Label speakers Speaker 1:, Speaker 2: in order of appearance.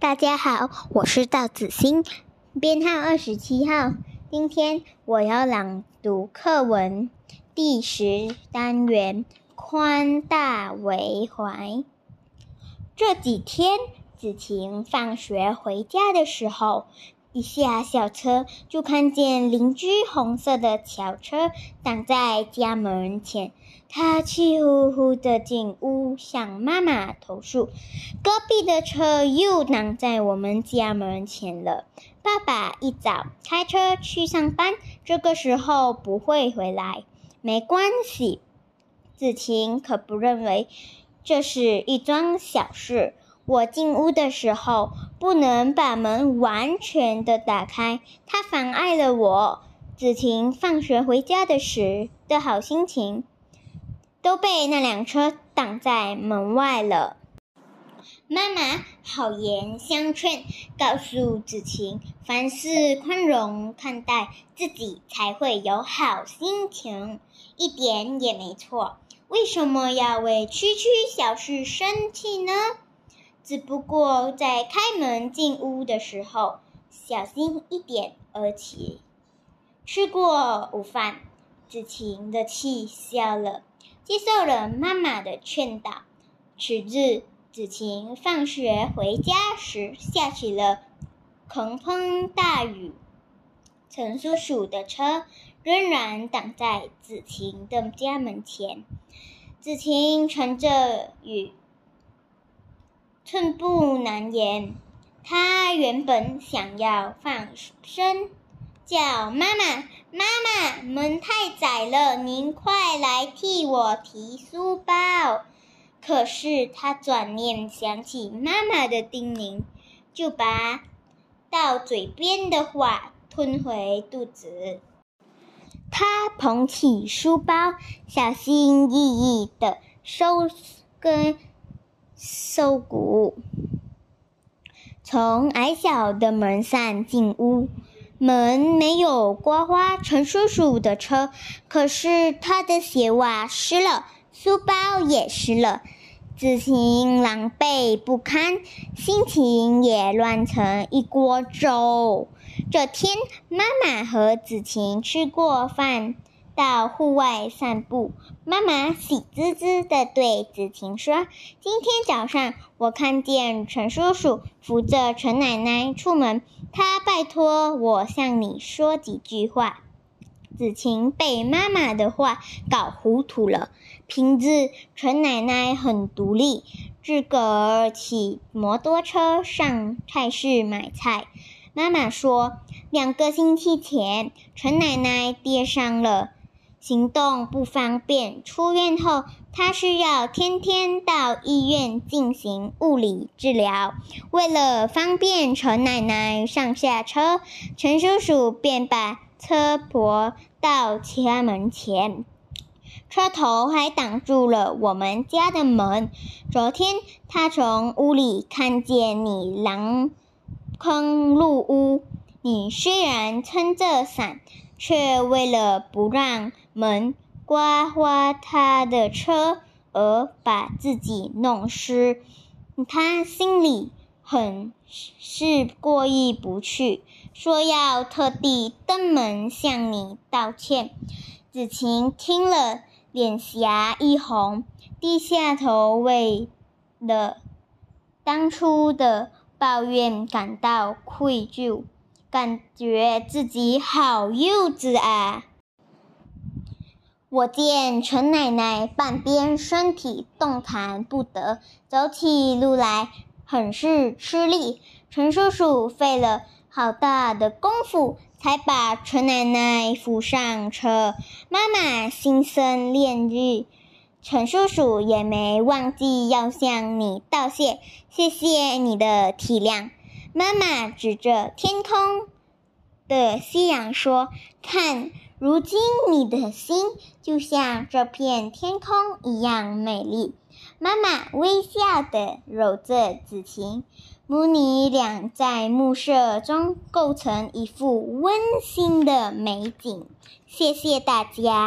Speaker 1: 大家好，我是赵子欣，编号二十七号。今天我要朗读课文第十单元《宽大为怀》。这几天，子晴放学回家的时候。一下小车，就看见邻居红色的小车挡在家门前。他气呼呼的进屋向妈妈投诉：“隔壁的车又挡在我们家门前了。”爸爸一早开车去上班，这个时候不会回来。没关系，子晴可不认为这是一桩小事。我进屋的时候不能把门完全的打开，它妨碍了我子晴放学回家的时的好心情，都被那辆车挡在门外了。妈妈好言相劝，告诉子晴，凡事宽容看待，自己才会有好心情，一点也没错。为什么要为区区小事生气呢？只不过在开门进屋的时候小心一点而已。吃过午饭，子晴的气消了，接受了妈妈的劝导。次日，子晴放学回家时下起了狂风大雨，陈叔叔的车仍然挡在子晴的家门前。子晴乘着雨。寸步难言。他原本想要放声叫妈妈：“妈妈，门太窄了，您快来替我提书包。”可是他转念想起妈妈的叮咛，就把到嘴边的话吞回肚子。他捧起书包，小心翼翼地收跟。收谷，从矮小的门上进屋，门没有刮花陈叔叔的车，可是他的鞋袜湿了，书包也湿了，子晴狼狈不堪，心情也乱成一锅粥。这天，妈妈和子晴吃过饭。到户外散步，妈妈喜滋滋地对子晴说：“今天早上我看见陈叔叔扶着陈奶奶出门，他拜托我向你说几句话。”子晴被妈妈的话搞糊涂了。平日陈奶奶很独立，自个儿骑摩托车上菜市买菜。妈妈说，两个星期前陈奶奶跌伤了。行动不方便，出院后他需要天天到医院进行物理治疗。为了方便陈奶奶上下车，陈叔叔便把车泊到家门前，车头还挡住了我们家的门。昨天他从屋里看见你狼坑入屋，你虽然撑着伞。却为了不让门刮花他的车而把自己弄湿，他心里很是过意不去，说要特地登门向你道歉。子晴听了，脸颊一红，低下头，为了当初的抱怨感到愧疚。感觉自己好幼稚啊！我见陈奶奶半边身体动弹不得，走起路来很是吃力。陈叔叔费了好大的功夫，才把陈奶奶扶上车。妈妈心生怜意，陈叔叔也没忘记要向你道谢，谢谢你的体谅。妈妈指着天空的夕阳说：“看，如今你的心就像这片天空一样美丽。”妈妈微笑地揉着子晴，母女俩在暮色中构成一幅温馨的美景。谢谢大家。